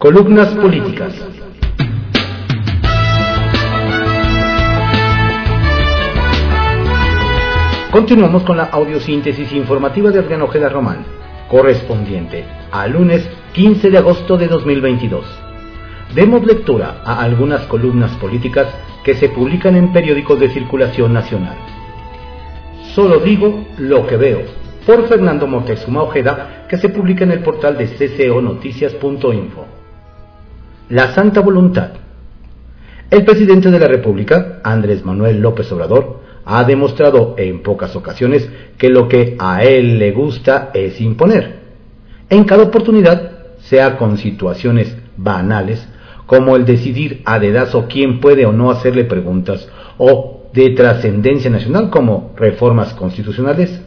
Columnas políticas. Continuamos con la audiosíntesis informativa de Adrián Ojeda Román, correspondiente al lunes 15 de agosto de 2022. Demos lectura a algunas columnas políticas que se publican en periódicos de circulación nacional. Solo digo lo que veo, por Fernando Montezuma Ojeda, que se publica en el portal de cconoticias.info. La Santa Voluntad. El presidente de la República, Andrés Manuel López Obrador, ha demostrado en pocas ocasiones que lo que a él le gusta es imponer. En cada oportunidad, sea con situaciones banales, como el decidir a dedazo quién puede o no hacerle preguntas, o de trascendencia nacional como reformas constitucionales,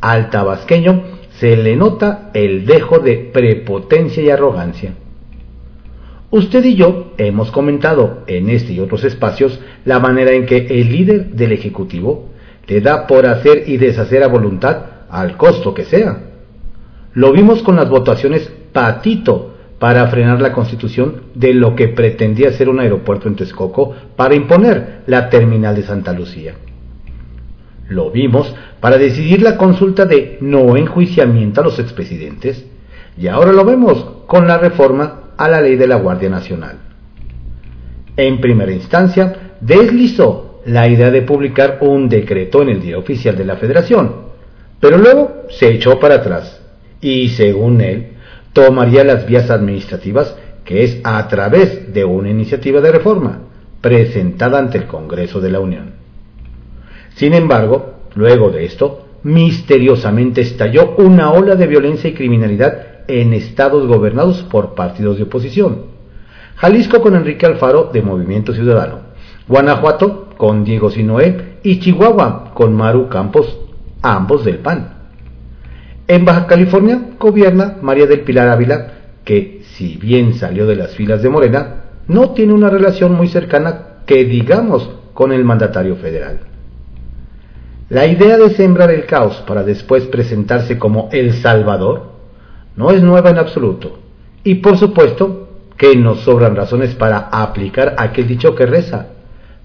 al tabasqueño se le nota el dejo de prepotencia y arrogancia. Usted y yo hemos comentado en este y otros espacios la manera en que el líder del Ejecutivo le da por hacer y deshacer a voluntad al costo que sea. Lo vimos con las votaciones patito para frenar la constitución de lo que pretendía ser un aeropuerto en Texcoco para imponer la terminal de Santa Lucía. Lo vimos para decidir la consulta de no enjuiciamiento a los expresidentes y ahora lo vemos con la reforma a la ley de la Guardia Nacional. En primera instancia, deslizó la idea de publicar un decreto en el Día Oficial de la Federación, pero luego se echó para atrás y, según él, tomaría las vías administrativas, que es a través de una iniciativa de reforma presentada ante el Congreso de la Unión. Sin embargo, luego de esto, misteriosamente estalló una ola de violencia y criminalidad en estados gobernados por partidos de oposición. Jalisco con Enrique Alfaro de Movimiento Ciudadano, Guanajuato con Diego Sinoé y Chihuahua con Maru Campos, ambos del PAN. En Baja California gobierna María del Pilar Ávila, que si bien salió de las filas de Morena, no tiene una relación muy cercana que digamos con el mandatario federal. La idea de sembrar el caos para después presentarse como El Salvador no es nueva en absoluto. Y por supuesto que nos sobran razones para aplicar aquel dicho que reza,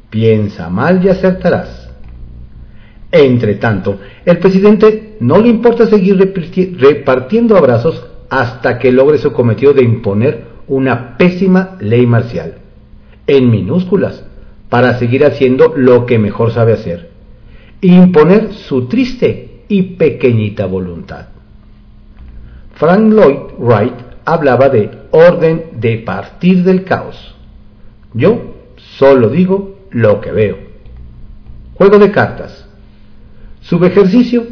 piensa mal y acertarás. Entre tanto, el presidente no le importa seguir repartiendo abrazos hasta que logre su cometido de imponer una pésima ley marcial, en minúsculas, para seguir haciendo lo que mejor sabe hacer, imponer su triste y pequeñita voluntad. Frank Lloyd Wright hablaba de orden de partir del caos. Yo solo digo lo que veo. Juego de cartas. Subejercicio.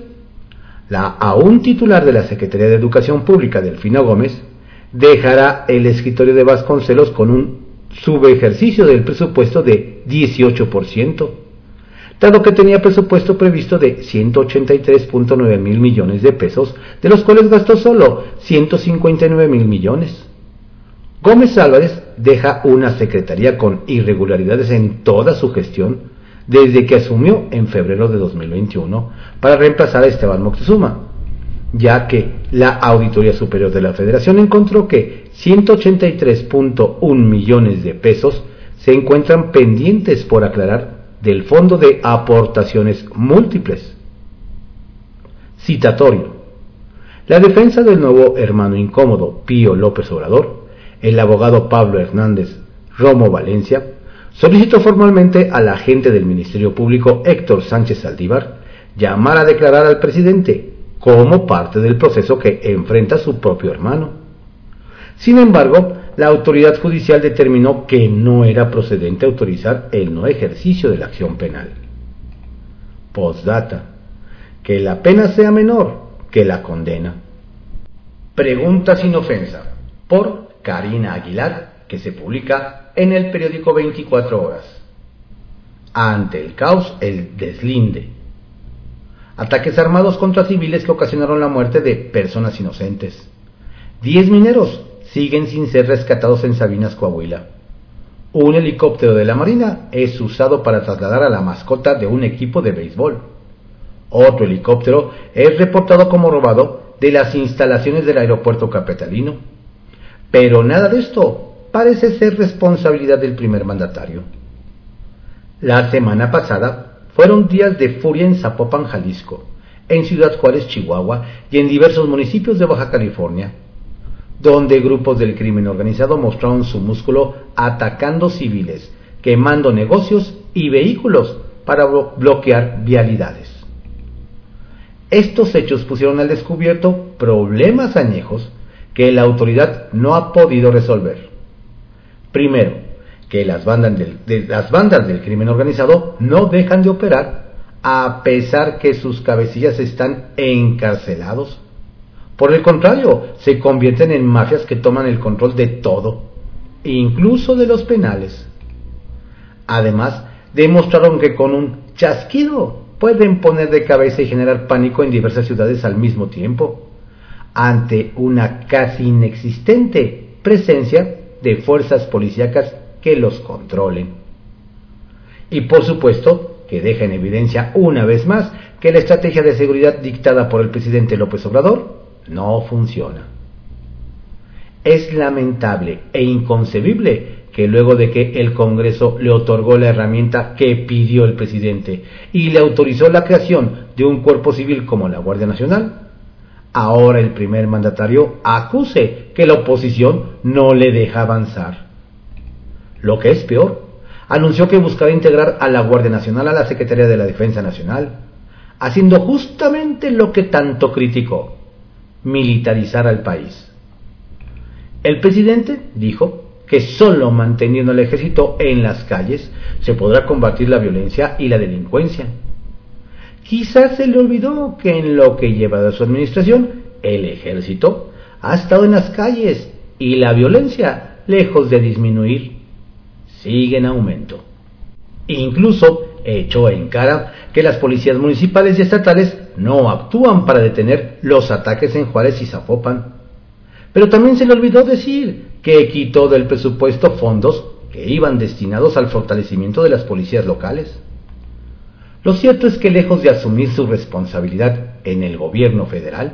La aún titular de la Secretaría de Educación Pública, Delfina Gómez, dejará el escritorio de Vasconcelos con un subejercicio del presupuesto de 18% dado que tenía presupuesto previsto de 183.9 mil millones de pesos, de los cuales gastó solo 159 mil millones. Gómez Álvarez deja una secretaría con irregularidades en toda su gestión desde que asumió en febrero de 2021 para reemplazar a Esteban Moctezuma, ya que la Auditoría Superior de la Federación encontró que 183.1 millones de pesos se encuentran pendientes por aclarar del Fondo de Aportaciones Múltiples. Citatorio. La defensa del nuevo hermano incómodo Pío López Obrador, el abogado Pablo Hernández Romo Valencia, solicitó formalmente al agente del Ministerio Público Héctor Sánchez Saldívar llamar a declarar al presidente como parte del proceso que enfrenta su propio hermano. Sin embargo, la autoridad judicial determinó que no era procedente autorizar el no ejercicio de la acción penal. Postdata. Que la pena sea menor que la condena. Pregunta sin ofensa. Por Karina Aguilar, que se publica en el periódico 24 horas. Ante el caos, el deslinde. Ataques armados contra civiles que ocasionaron la muerte de personas inocentes. Diez mineros siguen sin ser rescatados en Sabinas, Coahuila. Un helicóptero de la Marina es usado para trasladar a la mascota de un equipo de béisbol. Otro helicóptero es reportado como robado de las instalaciones del aeropuerto capitalino. Pero nada de esto parece ser responsabilidad del primer mandatario. La semana pasada fueron días de furia en Zapopan, Jalisco, en Ciudad Juárez, Chihuahua y en diversos municipios de Baja California, donde grupos del crimen organizado mostraron su músculo atacando civiles, quemando negocios y vehículos para bloquear vialidades. Estos hechos pusieron al descubierto problemas añejos que la autoridad no ha podido resolver. Primero, que las bandas del, de, las bandas del crimen organizado no dejan de operar a pesar que sus cabecillas están encarcelados. Por el contrario, se convierten en mafias que toman el control de todo, incluso de los penales. Además, demostraron que con un chasquido pueden poner de cabeza y generar pánico en diversas ciudades al mismo tiempo, ante una casi inexistente presencia de fuerzas policíacas que los controlen. Y por supuesto que deja en evidencia una vez más que la estrategia de seguridad dictada por el presidente López Obrador no funciona. Es lamentable e inconcebible que luego de que el Congreso le otorgó la herramienta que pidió el presidente y le autorizó la creación de un cuerpo civil como la Guardia Nacional, ahora el primer mandatario acuse que la oposición no le deja avanzar. Lo que es peor, anunció que buscará integrar a la Guardia Nacional a la Secretaría de la Defensa Nacional, haciendo justamente lo que tanto criticó, militarizar al país. El presidente dijo que solo manteniendo el ejército en las calles se podrá combatir la violencia y la delincuencia. Quizás se le olvidó que en lo que lleva de su administración, el ejército ha estado en las calles y la violencia, lejos de disminuir, sigue en aumento. Incluso echó en cara que las policías municipales y estatales no actúan para detener los ataques en Juárez y Zapopan. Pero también se le olvidó decir que quitó del presupuesto fondos que iban destinados al fortalecimiento de las policías locales. Lo cierto es que lejos de asumir su responsabilidad en el gobierno federal,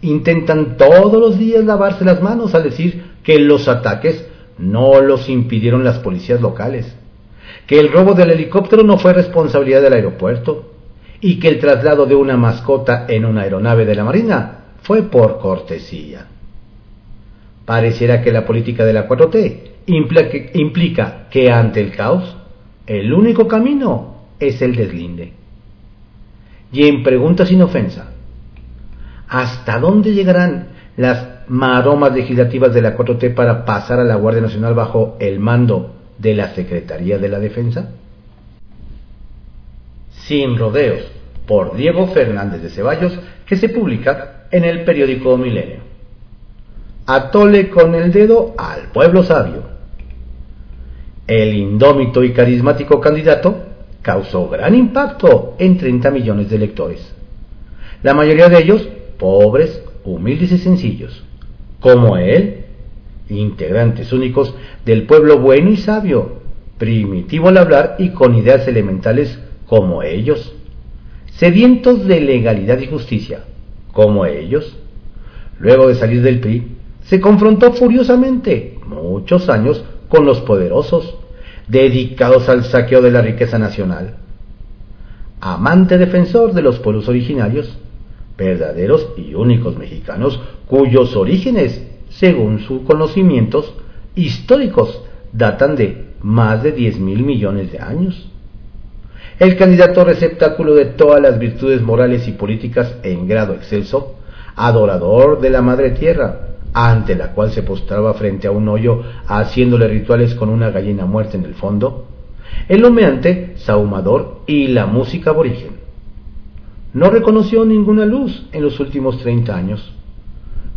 intentan todos los días lavarse las manos al decir que los ataques no los impidieron las policías locales, que el robo del helicóptero no fue responsabilidad del aeropuerto y que el traslado de una mascota en una aeronave de la Marina fue por cortesía. Pareciera que la política de la 4T implica que ante el caos, el único camino es el deslinde. Y en pregunta sin ofensa, ¿hasta dónde llegarán las maromas legislativas de la 4T para pasar a la Guardia Nacional bajo el mando de la Secretaría de la Defensa? Sin rodeos, por Diego Fernández de Ceballos, que se publica en el periódico Milenio. Atole con el dedo al pueblo sabio. El indómito y carismático candidato causó gran impacto en 30 millones de lectores. La mayoría de ellos pobres, humildes y sencillos, como él, integrantes únicos del pueblo bueno y sabio, primitivo al hablar y con ideas elementales como ellos, sedientos de legalidad y justicia, como ellos. Luego de salir del PRI, se confrontó furiosamente muchos años con los poderosos, dedicados al saqueo de la riqueza nacional. Amante defensor de los pueblos originarios, verdaderos y únicos mexicanos cuyos orígenes, según sus conocimientos históricos, datan de más de 10 mil millones de años. El candidato receptáculo de todas las virtudes morales y políticas en grado excelso, adorador de la madre tierra, ante la cual se postraba frente a un hoyo haciéndole rituales con una gallina muerta en el fondo, el humeante, sahumador y la música aborigen. No reconoció ninguna luz en los últimos 30 años.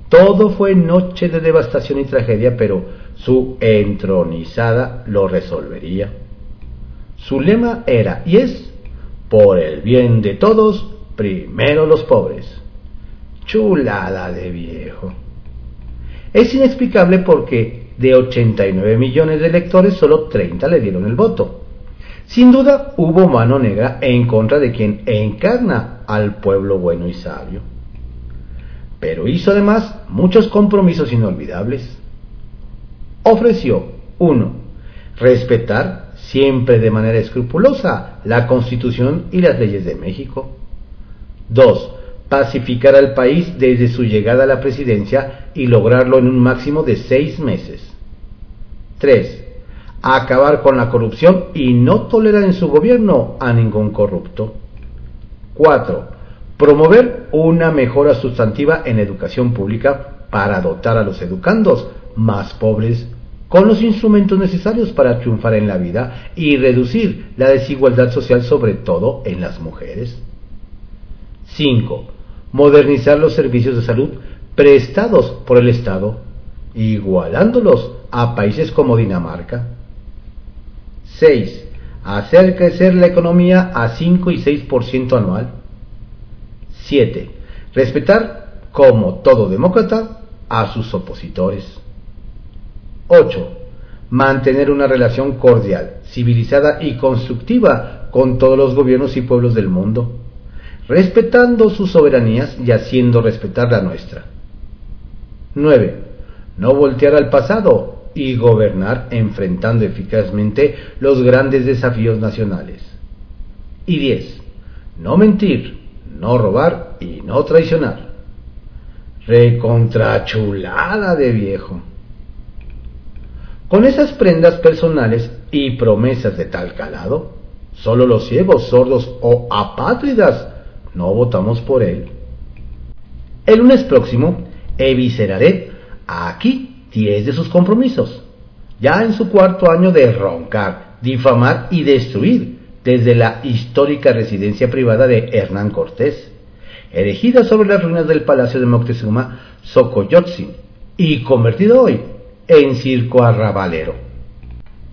Todo fue noche de devastación y tragedia, pero su entronizada lo resolvería. Su lema era y es, por el bien de todos, primero los pobres. Chulada de viejo. Es inexplicable porque de 89 millones de electores solo 30 le dieron el voto. Sin duda hubo mano negra en contra de quien encarna al pueblo bueno y sabio. Pero hizo además muchos compromisos inolvidables. ofreció 1. Respetar siempre de manera escrupulosa la Constitución y las leyes de México. 2. Pacificar al país desde su llegada a la presidencia y lograrlo en un máximo de seis meses. 3. Acabar con la corrupción y no tolerar en su gobierno a ningún corrupto. 4. Promover una mejora sustantiva en educación pública para dotar a los educandos más pobres con los instrumentos necesarios para triunfar en la vida y reducir la desigualdad social sobre todo en las mujeres. 5. Modernizar los servicios de salud prestados por el Estado, igualándolos a países como Dinamarca. 6. Hacer crecer la economía a 5 y 6% anual. 7. Respetar, como todo demócrata, a sus opositores. 8. Mantener una relación cordial, civilizada y constructiva con todos los gobiernos y pueblos del mundo, respetando sus soberanías y haciendo respetar la nuestra. 9. No voltear al pasado y gobernar enfrentando eficazmente los grandes desafíos nacionales. Y 10. No mentir, no robar y no traicionar. Recontrachulada de viejo. Con esas prendas personales y promesas de tal calado, solo los ciegos, sordos o apátridas no votamos por él. El lunes próximo evisceraré aquí 10 de sus compromisos, ya en su cuarto año de roncar, difamar y destruir desde la histórica residencia privada de Hernán Cortés, erigida sobre las ruinas del palacio de Moctezuma, Xocoyotzin, y convertido hoy en circo arrabalero.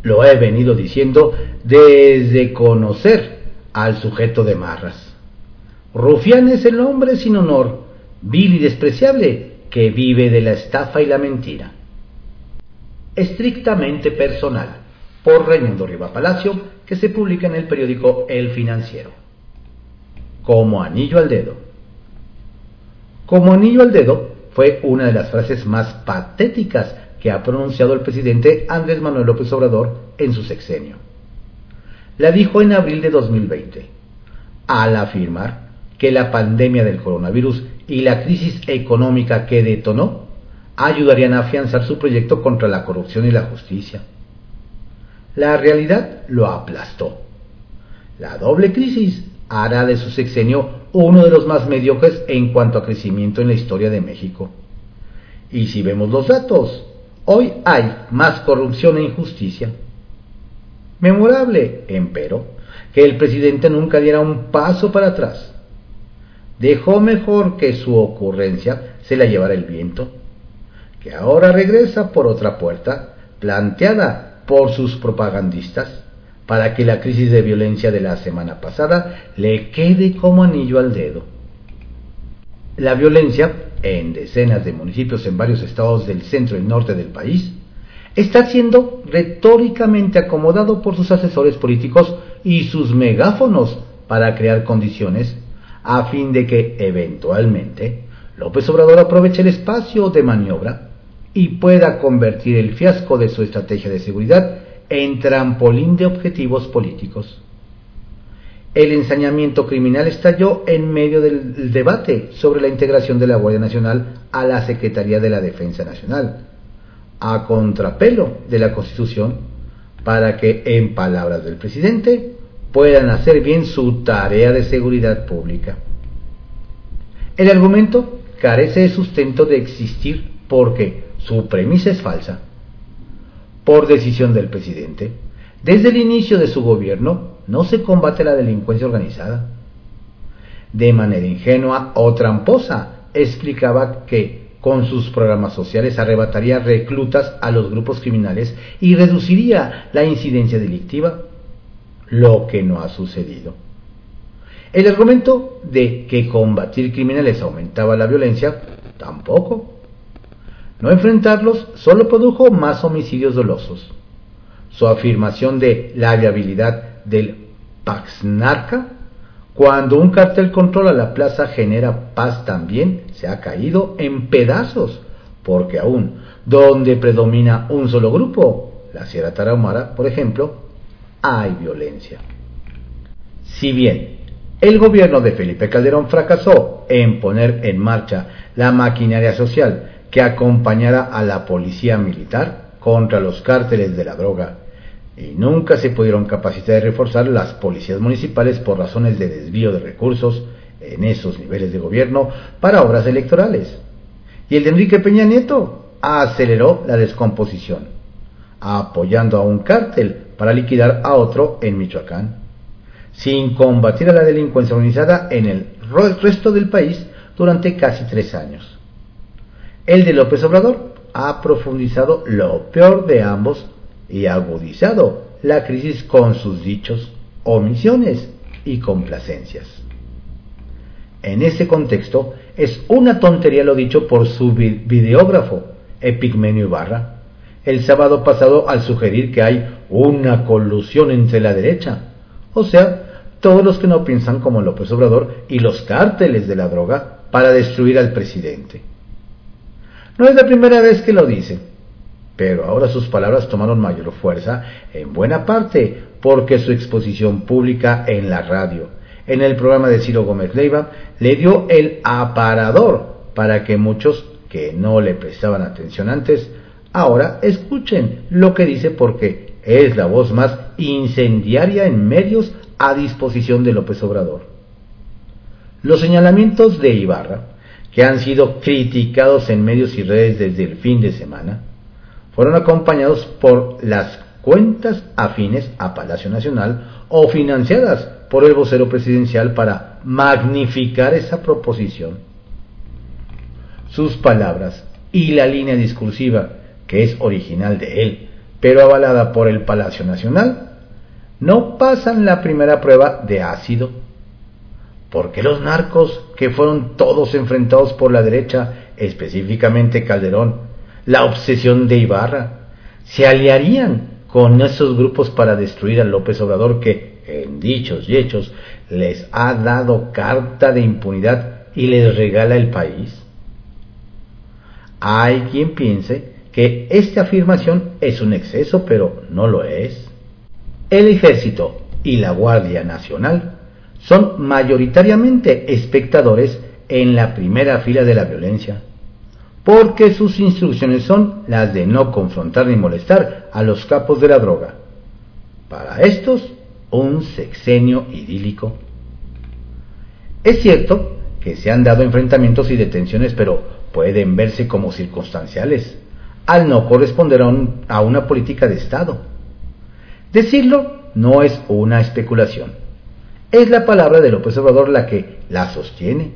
Lo he venido diciendo desde conocer al sujeto de Marras. Rufián es el hombre sin honor, vil y despreciable, que vive de la estafa y la mentira. Estrictamente personal, por Reymundo Riva Palacio, que se publica en el periódico El Financiero. Como anillo al dedo. Como anillo al dedo fue una de las frases más patéticas que ha pronunciado el presidente Andrés Manuel López Obrador en su sexenio. La dijo en abril de 2020, al afirmar que la pandemia del coronavirus y la crisis económica que detonó ayudarían a afianzar su proyecto contra la corrupción y la justicia. La realidad lo aplastó. La doble crisis hará de su sexenio uno de los más mediocres en cuanto a crecimiento en la historia de México. Y si vemos los datos, Hoy hay más corrupción e injusticia. Memorable, empero, que el presidente nunca diera un paso para atrás. Dejó mejor que su ocurrencia se la llevara el viento, que ahora regresa por otra puerta, planteada por sus propagandistas, para que la crisis de violencia de la semana pasada le quede como anillo al dedo. La violencia en decenas de municipios en varios estados del centro y norte del país, está siendo retóricamente acomodado por sus asesores políticos y sus megáfonos para crear condiciones a fin de que eventualmente López Obrador aproveche el espacio de maniobra y pueda convertir el fiasco de su estrategia de seguridad en trampolín de objetivos políticos el ensañamiento criminal estalló en medio del debate sobre la integración de la Guardia Nacional a la Secretaría de la Defensa Nacional, a contrapelo de la Constitución, para que, en palabras del presidente, puedan hacer bien su tarea de seguridad pública. El argumento carece de sustento de existir porque su premisa es falsa. Por decisión del presidente, desde el inicio de su gobierno, no se combate la delincuencia organizada. De manera ingenua o tramposa, explicaba que con sus programas sociales arrebataría reclutas a los grupos criminales y reduciría la incidencia delictiva, lo que no ha sucedido. El argumento de que combatir criminales aumentaba la violencia, tampoco. No enfrentarlos solo produjo más homicidios dolosos. Su afirmación de la viabilidad del Paxnarca, cuando un cartel controla la plaza genera paz también, se ha caído en pedazos, porque aún donde predomina un solo grupo, la Sierra Tarahumara, por ejemplo, hay violencia. Si bien el gobierno de Felipe Calderón fracasó en poner en marcha la maquinaria social que acompañara a la policía militar contra los cárteles de la droga y nunca se pudieron capacitar y reforzar las policías municipales por razones de desvío de recursos en esos niveles de gobierno para obras electorales. Y el de Enrique Peña Nieto aceleró la descomposición, apoyando a un cártel para liquidar a otro en Michoacán sin combatir a la delincuencia organizada en el resto del país durante casi tres años. El de López Obrador ha profundizado lo peor de ambos y agudizado la crisis con sus dichos, omisiones y complacencias. En ese contexto, es una tontería lo dicho por su videógrafo, Epigmenio Ibarra, el sábado pasado al sugerir que hay una colusión entre la derecha, o sea, todos los que no piensan como López Obrador y los cárteles de la droga para destruir al presidente. No es la primera vez que lo dice, pero ahora sus palabras tomaron mayor fuerza en buena parte porque su exposición pública en la radio, en el programa de Ciro Gómez Leiva, le dio el aparador para que muchos que no le prestaban atención antes, ahora escuchen lo que dice porque es la voz más incendiaria en medios a disposición de López Obrador. Los señalamientos de Ibarra, que han sido criticados en medios y redes desde el fin de semana, fueron acompañados por las cuentas afines a Palacio Nacional o financiadas por el vocero presidencial para magnificar esa proposición. Sus palabras y la línea discursiva, que es original de él, pero avalada por el Palacio Nacional, no pasan la primera prueba de ácido. Porque los narcos, que fueron todos enfrentados por la derecha, específicamente Calderón, la obsesión de Ibarra, se aliarían con esos grupos para destruir a López Obrador que, en dichos y hechos, les ha dado carta de impunidad y les regala el país? Hay quien piense que esta afirmación es un exceso, pero no lo es. El ejército y la Guardia Nacional son mayoritariamente espectadores en la primera fila de la violencia, porque sus instrucciones son las de no confrontar ni molestar a los capos de la droga. Para estos, un sexenio idílico. Es cierto que se han dado enfrentamientos y detenciones, pero pueden verse como circunstanciales, al no corresponder a, una política de Estado Decirlo no es una especulación. Es la palabra de López Obrador la que la sostiene.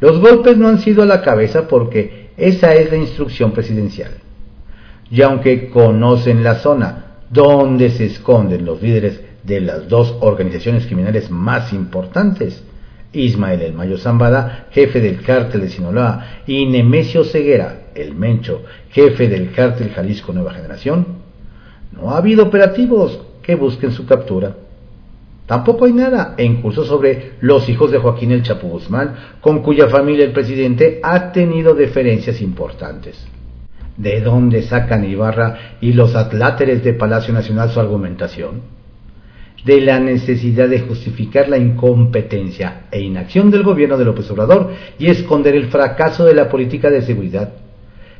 Los golpes no han sido a la cabeza porque esa es la instrucción presidencial. Y aunque conocen la zona donde se esconden los líderes de las dos organizaciones criminales más importantes, Ismael El Mayo Zambada, jefe del cártel de Sinaloa, y Nemesio Ceguera, el Mencho, jefe del cártel Jalisco Nueva Generación, no ha habido operativos que busquen su captura. Tampoco hay nada en curso sobre los hijos de Joaquín el Chapo Guzmán, con cuya familia el presidente ha tenido deferencias importantes. ¿De dónde sacan Ibarra y los atláteres de Palacio Nacional su argumentación? De la necesidad de justificar la incompetencia e inacción del gobierno de López Obrador y esconder el fracaso de la política de seguridad,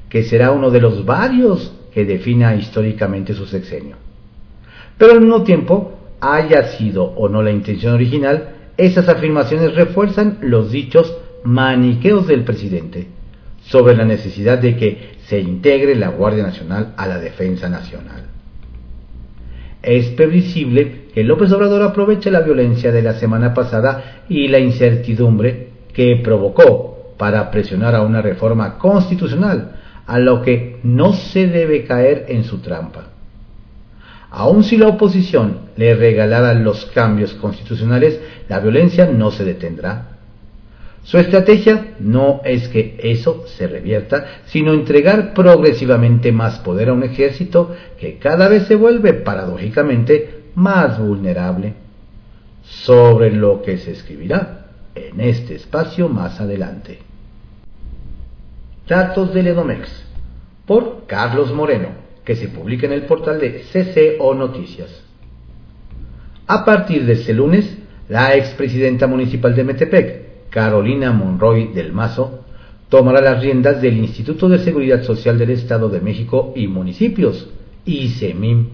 que será uno de los varios que defina históricamente su sexenio. Pero al mismo tiempo, haya sido o no la intención original, esas afirmaciones refuerzan los dichos maniqueos del presidente sobre la necesidad de que se integre la Guardia Nacional a la defensa nacional. Es previsible que López Obrador aproveche la violencia de la semana pasada y la incertidumbre que provocó para presionar a una reforma constitucional a lo que no se debe caer en su trampa. Aun si la oposición le regalara los cambios constitucionales, la violencia no se detendrá. Su estrategia no es que eso se revierta, sino entregar progresivamente más poder a un ejército que cada vez se vuelve paradójicamente más vulnerable, sobre lo que se escribirá en este espacio más adelante. Datos del Edomex. por Carlos Moreno, que se publica en el portal de CCO Noticias. A partir de este lunes, la expresidenta municipal de Metepec, Carolina Monroy del Mazo, tomará las riendas del Instituto de Seguridad Social del Estado de México y Municipios, ISEMIM.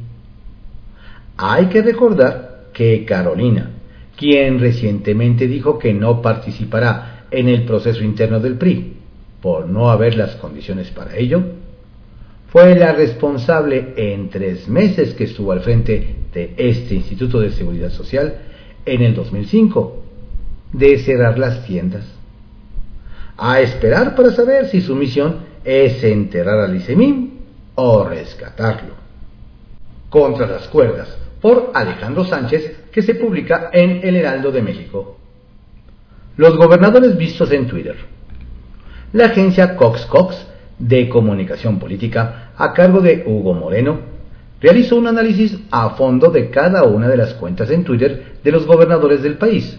Hay que recordar que Carolina, quien recientemente dijo que no participará en el proceso interno del PRI por no haber las condiciones para ello, fue la responsable en tres meses que estuvo al frente de este Instituto de Seguridad Social en el 2005 de cerrar las tiendas. A esperar para saber si su misión es enterrar al ICEMIM o rescatarlo. Contra las cuerdas, por Alejandro Sánchez, que se publica en El Heraldo de México. Los gobernadores vistos en Twitter. La agencia Cox Cox de Comunicación Política, a cargo de Hugo Moreno, realizó un análisis a fondo de cada una de las cuentas en Twitter de los gobernadores del país,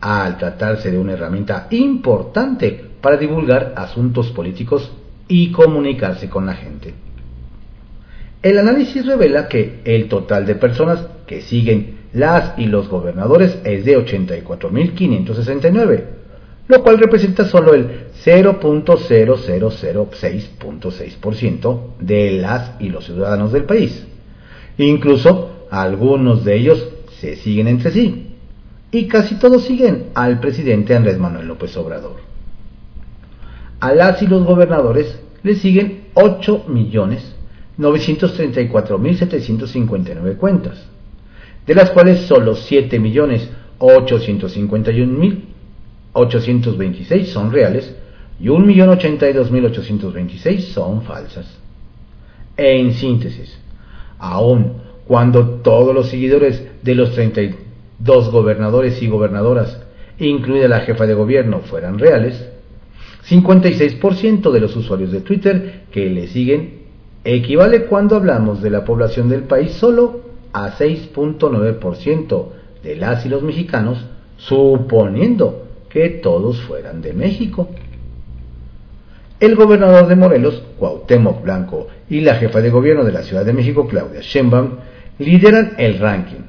al tratarse de una herramienta importante para divulgar asuntos políticos y comunicarse con la gente. El análisis revela que el total de personas que siguen las y los gobernadores es de 84.569, lo cual representa solo el 0.0006.6% de las y los ciudadanos del país. Incluso algunos de ellos se siguen entre sí y casi todos siguen al presidente Andrés Manuel López Obrador. A las y los gobernadores le siguen 8.934.759 cuentas, de las cuales solo 7.851.826 son reales y 1.082.826 son falsas. En síntesis, aún cuando todos los seguidores de los 32 gobernadores y gobernadoras, incluida la jefa de gobierno, fueran reales, 56% de los usuarios de Twitter que le siguen equivale cuando hablamos de la población del país solo a 6.9% de las y los mexicanos, suponiendo que todos fueran de México. El gobernador de Morelos, Cuauhtémoc Blanco, y la jefa de gobierno de la Ciudad de México, Claudia Sheinbaum, lideran el ranking.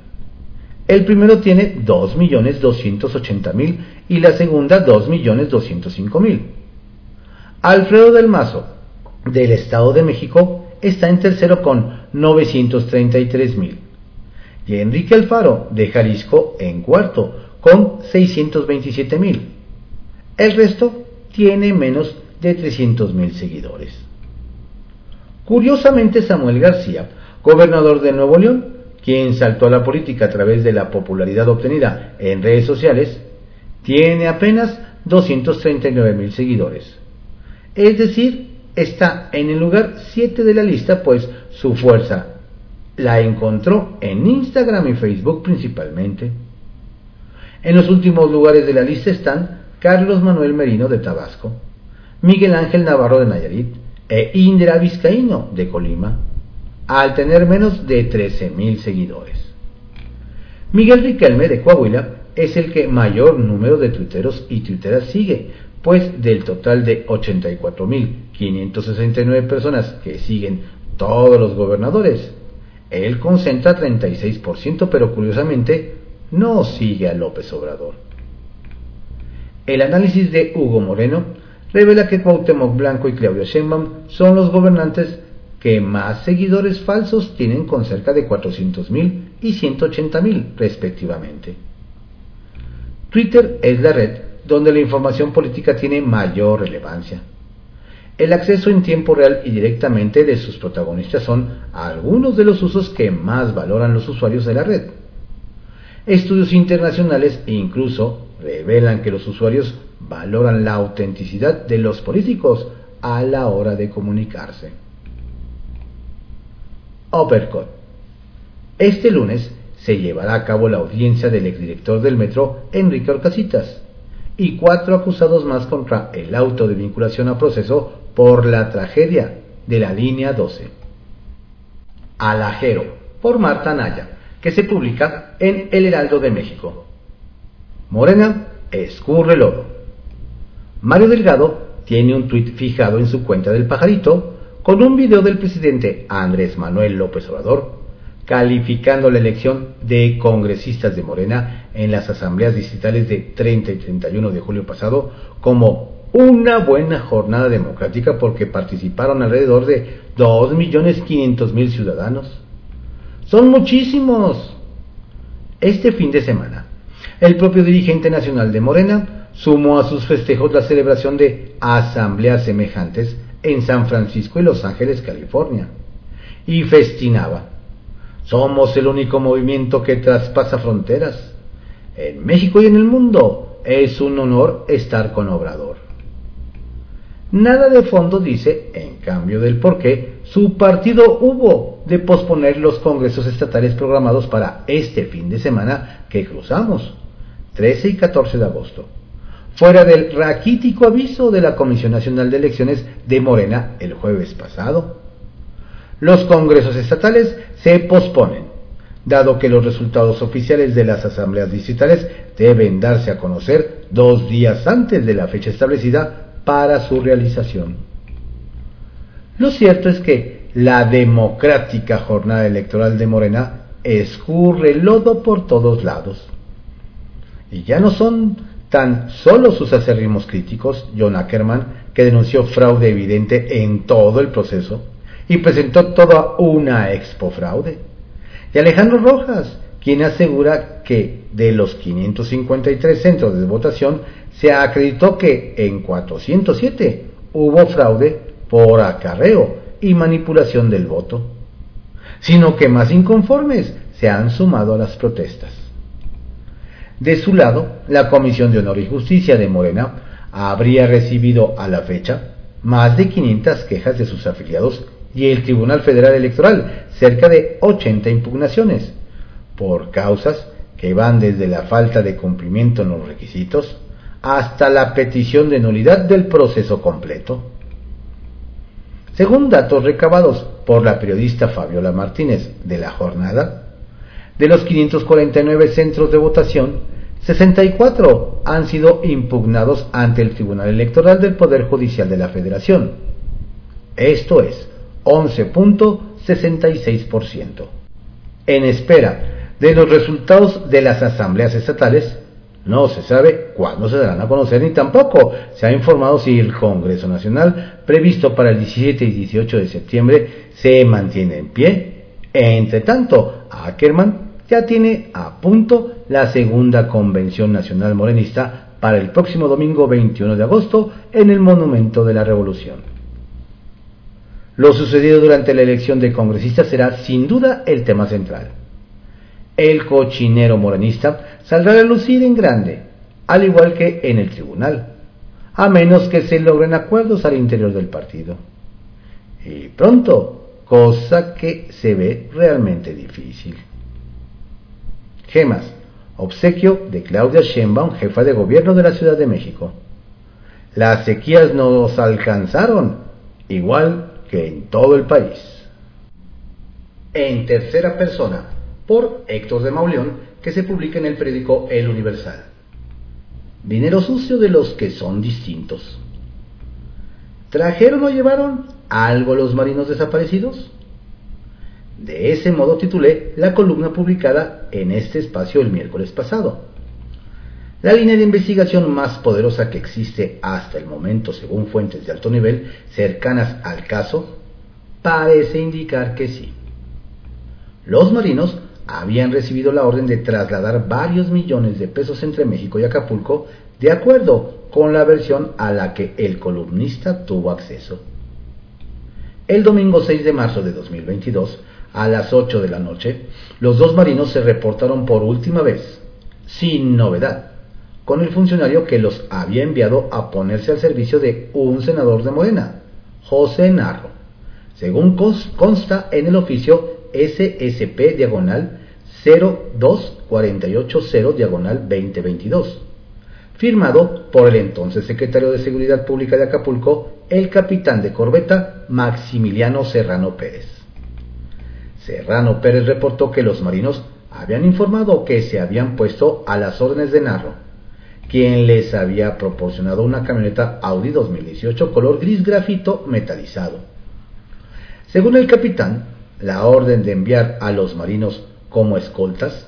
El primero tiene 2.280.000 y la segunda 2.205.000. Alfredo del Mazo, del Estado de México, está en tercero con 933.000. Y Enrique Alfaro, de Jalisco, en cuarto, con 627.000. El resto tiene menos de 300.000 seguidores. Curiosamente, Samuel García, gobernador de Nuevo León, quien saltó a la política a través de la popularidad obtenida en redes sociales, tiene apenas 239.000 seguidores. Es decir, está en el lugar 7 de la lista, pues su fuerza la encontró en Instagram y Facebook principalmente. En los últimos lugares de la lista están Carlos Manuel Merino de Tabasco, Miguel Ángel Navarro de Nayarit e Indra Vizcaíno de Colima, al tener menos de 13.000 seguidores. Miguel Riquelme de Coahuila es el que mayor número de tuiteros y tuiteras sigue, pues del total de 84.569 personas que siguen todos los gobernadores, él concentra 36%, pero curiosamente no sigue a López Obrador. El análisis de Hugo Moreno revela que Cuauhtémoc Blanco y Claudia Sheinbaum son los gobernantes que más seguidores falsos tienen con cerca de 400.000 y 180.000 respectivamente. Twitter es la red donde la información política tiene mayor relevancia. El acceso en tiempo real y directamente de sus protagonistas son algunos de los usos que más valoran los usuarios de la red. Estudios internacionales incluso revelan que los usuarios valoran la autenticidad de los políticos a la hora de comunicarse. Uppercut. Este lunes se llevará a cabo la audiencia del exdirector del metro, Enrique Orcasitas, y cuatro acusados más contra el auto de vinculación a proceso por la tragedia de la línea 12. Alajero, por Marta Naya, que se publica en El Heraldo de México. Morena escurre lodo. Mario Delgado tiene un tuit fijado en su cuenta del pajarito con un video del presidente Andrés Manuel López Obrador calificando la elección de congresistas de Morena en las asambleas distritales de 30 y 31 de julio pasado como una buena jornada democrática porque participaron alrededor de 2.500.000 ciudadanos. Son muchísimos. Este fin de semana, el propio dirigente nacional de Morena sumó a sus festejos la celebración de asambleas semejantes en San Francisco y Los Ángeles, California, y festinaba. Somos el único movimiento que traspasa fronteras. En México y en el mundo es un honor estar con Obrador. Nada de fondo dice, en cambio del por qué, su partido hubo de posponer los congresos estatales programados para este fin de semana que cruzamos, 13 y 14 de agosto, fuera del raquítico aviso de la Comisión Nacional de Elecciones de Morena el jueves pasado. Los congresos estatales se posponen, dado que los resultados oficiales de las asambleas distritales deben darse a conocer dos días antes de la fecha establecida para su realización. Lo cierto es que la democrática jornada electoral de Morena escurre lodo por todos lados. Y ya no son tan solo sus acérrimos críticos, John Ackerman, que denunció fraude evidente en todo el proceso y presentó toda una expo fraude, y Alejandro Rojas, quien asegura que de los 553 centros de votación se acreditó que en 407 hubo fraude por acarreo y manipulación del voto, sino que más inconformes se han sumado a las protestas. De su lado, la Comisión de Honor y Justicia de Morena habría recibido a la fecha más de 500 quejas de sus afiliados y el Tribunal Federal Electoral cerca de 80 impugnaciones por causas que van desde la falta de cumplimiento en los requisitos hasta la petición de nulidad del proceso completo. Según datos recabados por la periodista Fabiola Martínez de la jornada, de los 549 centros de votación, 64 han sido impugnados ante el Tribunal Electoral del Poder Judicial de la Federación. Esto es 11.66%. En espera de los resultados de las asambleas estatales, no se sabe cuándo se darán a conocer ni tampoco se ha informado si el Congreso Nacional, previsto para el 17 y 18 de septiembre, se mantiene en pie. Entre tanto, Ackerman ya tiene a punto la segunda Convención Nacional Morenista para el próximo domingo 21 de agosto en el Monumento de la Revolución. Lo sucedido durante la elección de congresistas será sin duda el tema central el cochinero morenista saldrá a en grande, al igual que en el tribunal, a menos que se logren acuerdos al interior del partido. Y pronto, cosa que se ve realmente difícil. Gemas, obsequio de Claudia Sheinbaum, jefa de gobierno de la Ciudad de México. Las sequías nos alcanzaron, igual que en todo el país. En tercera persona, por Héctor de Mauleón, que se publica en el periódico El Universal. Dinero sucio de los que son distintos. ¿Trajeron o llevaron algo los marinos desaparecidos? De ese modo titulé la columna publicada en este espacio el miércoles pasado. La línea de investigación más poderosa que existe hasta el momento, según fuentes de alto nivel cercanas al caso, parece indicar que sí. Los marinos habían recibido la orden de trasladar varios millones de pesos entre México y Acapulco, de acuerdo con la versión a la que el columnista tuvo acceso. El domingo 6 de marzo de 2022, a las 8 de la noche, los dos marinos se reportaron por última vez, sin novedad, con el funcionario que los había enviado a ponerse al servicio de un senador de Morena, José Narro, según consta en el oficio SSP diagonal 02480 diagonal 2022, firmado por el entonces secretario de Seguridad Pública de Acapulco, el capitán de corbeta Maximiliano Serrano Pérez. Serrano Pérez reportó que los marinos habían informado que se habían puesto a las órdenes de Narro, quien les había proporcionado una camioneta Audi 2018 color gris grafito metalizado Según el capitán, la orden de enviar a los marinos como escoltas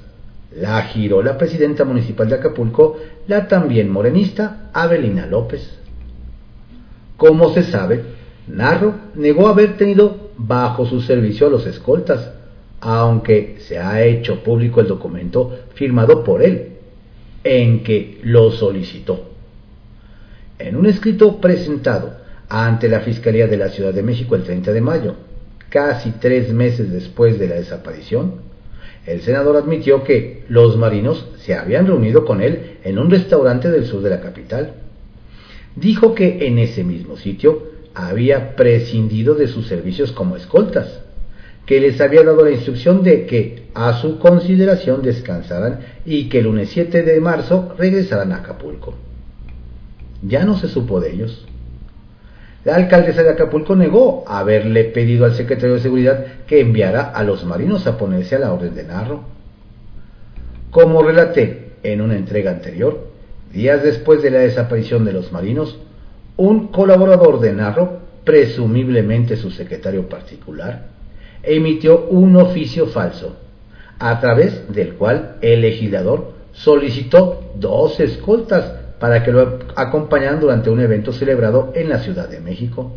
la giró la presidenta municipal de Acapulco, la también morenista Abelina López. Como se sabe, Narro negó haber tenido bajo su servicio a los escoltas, aunque se ha hecho público el documento firmado por él, en que lo solicitó. En un escrito presentado ante la Fiscalía de la Ciudad de México el 30 de mayo, casi tres meses después de la desaparición, el senador admitió que los marinos se habían reunido con él en un restaurante del sur de la capital. Dijo que en ese mismo sitio había prescindido de sus servicios como escoltas, que les había dado la instrucción de que a su consideración descansaran y que el lunes 7 de marzo regresaran a Acapulco. Ya no se supo de ellos. La alcaldesa de Acapulco negó haberle pedido al secretario de Seguridad que enviara a los marinos a ponerse a la orden de Narro. Como relaté en una entrega anterior, días después de la desaparición de los marinos, un colaborador de Narro, presumiblemente su secretario particular, emitió un oficio falso, a través del cual el legislador solicitó dos escoltas para que lo acompañaran durante un evento celebrado en la Ciudad de México.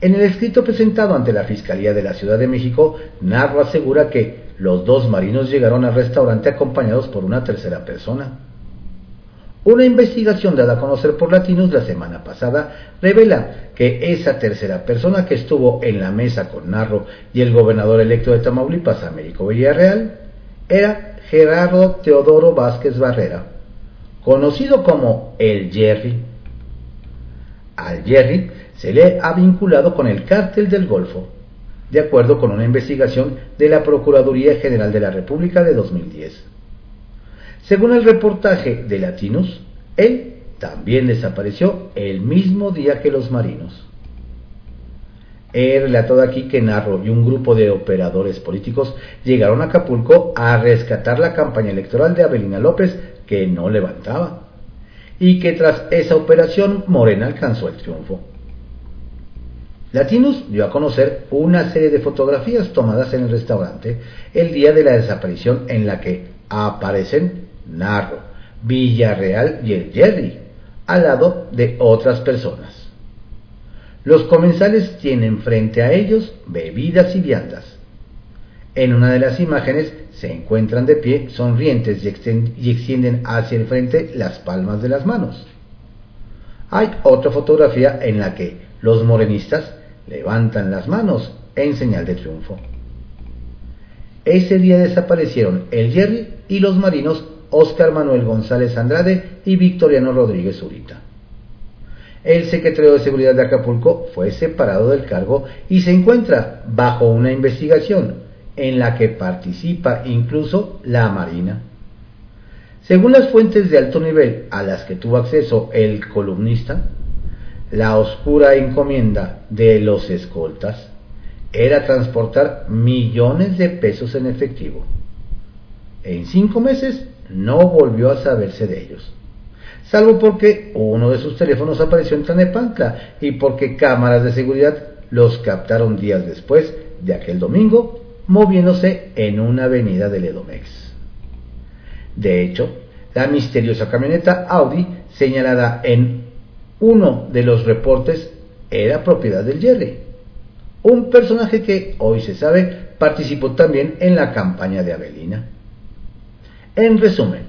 En el escrito presentado ante la Fiscalía de la Ciudad de México, Narro asegura que los dos marinos llegaron al restaurante acompañados por una tercera persona. Una investigación dada a conocer por Latinos la semana pasada revela que esa tercera persona que estuvo en la mesa con Narro y el gobernador electo de Tamaulipas, Américo Villarreal, era Gerardo Teodoro Vázquez Barrera, conocido como el Jerry. Al Jerry se le ha vinculado con el cártel del Golfo, de acuerdo con una investigación de la Procuraduría General de la República de 2010. Según el reportaje de Latinos, él también desapareció el mismo día que los marinos. He relatado aquí que Narro y un grupo de operadores políticos llegaron a Acapulco a rescatar la campaña electoral de Abelina López que no levantaba, y que tras esa operación Morena alcanzó el triunfo. Latinus dio a conocer una serie de fotografías tomadas en el restaurante el día de la desaparición en la que aparecen Narro, Villarreal y el Jerry, al lado de otras personas. Los comensales tienen frente a ellos bebidas y viandas. En una de las imágenes se encuentran de pie, sonrientes y, extienden hacia el frente las palmas de las manos. Hay otra fotografía en la que los morenistas levantan las manos en señal de triunfo. Ese día desaparecieron el Jerry y los marinos Óscar Manuel González Andrade y Victoriano Rodríguez Zurita. El secretario de Seguridad de Acapulco fue separado del cargo y se encuentra bajo una investigación en la que participa incluso la Marina. Según las fuentes de alto nivel a las que tuvo acceso el columnista, la oscura encomienda de los escoltas era transportar millones de pesos en efectivo. En cinco meses no volvió a saberse de ellos, salvo porque uno de sus teléfonos apareció en Tlanepantla y porque cámaras de seguridad los captaron días después de aquel domingo moviéndose en una avenida del Edomex. De hecho, la misteriosa camioneta Audi señalada en uno de los reportes era propiedad del Jerry, un personaje que hoy se sabe participó también en la campaña de Avelina. En resumen,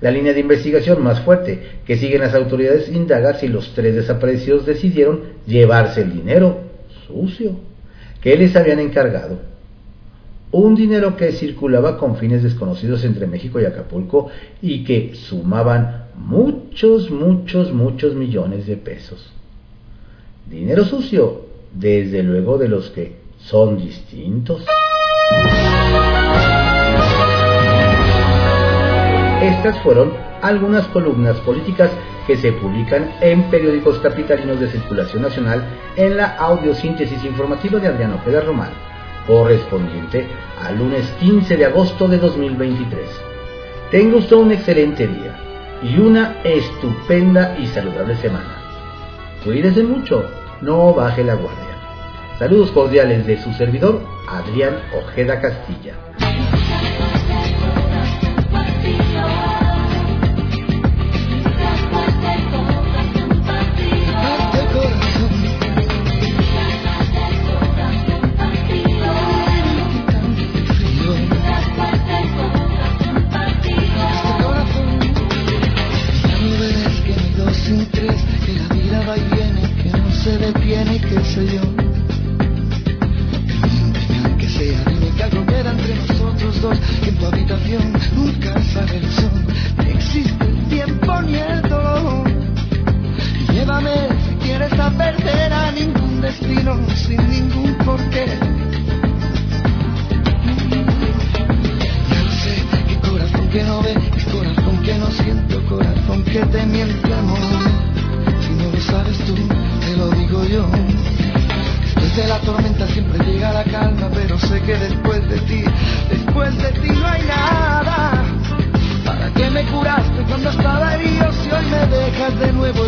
la línea de investigación más fuerte que siguen las autoridades indaga si los tres desaparecidos decidieron llevarse el dinero sucio que les habían encargado un dinero que circulaba con fines desconocidos entre México y Acapulco y que sumaban muchos, muchos, muchos millones de pesos. Dinero sucio, desde luego de los que son distintos. Estas fueron algunas columnas políticas que se publican en periódicos capitalinos de circulación nacional en la audiosíntesis informativa de Adriano Ojeda Román correspondiente al lunes 15 de agosto de 2023. Tenga usted un excelente día y una estupenda y saludable semana. Cuídese mucho, no baje la guardia. Saludos cordiales de su servidor, Adrián Ojeda Castilla. Frío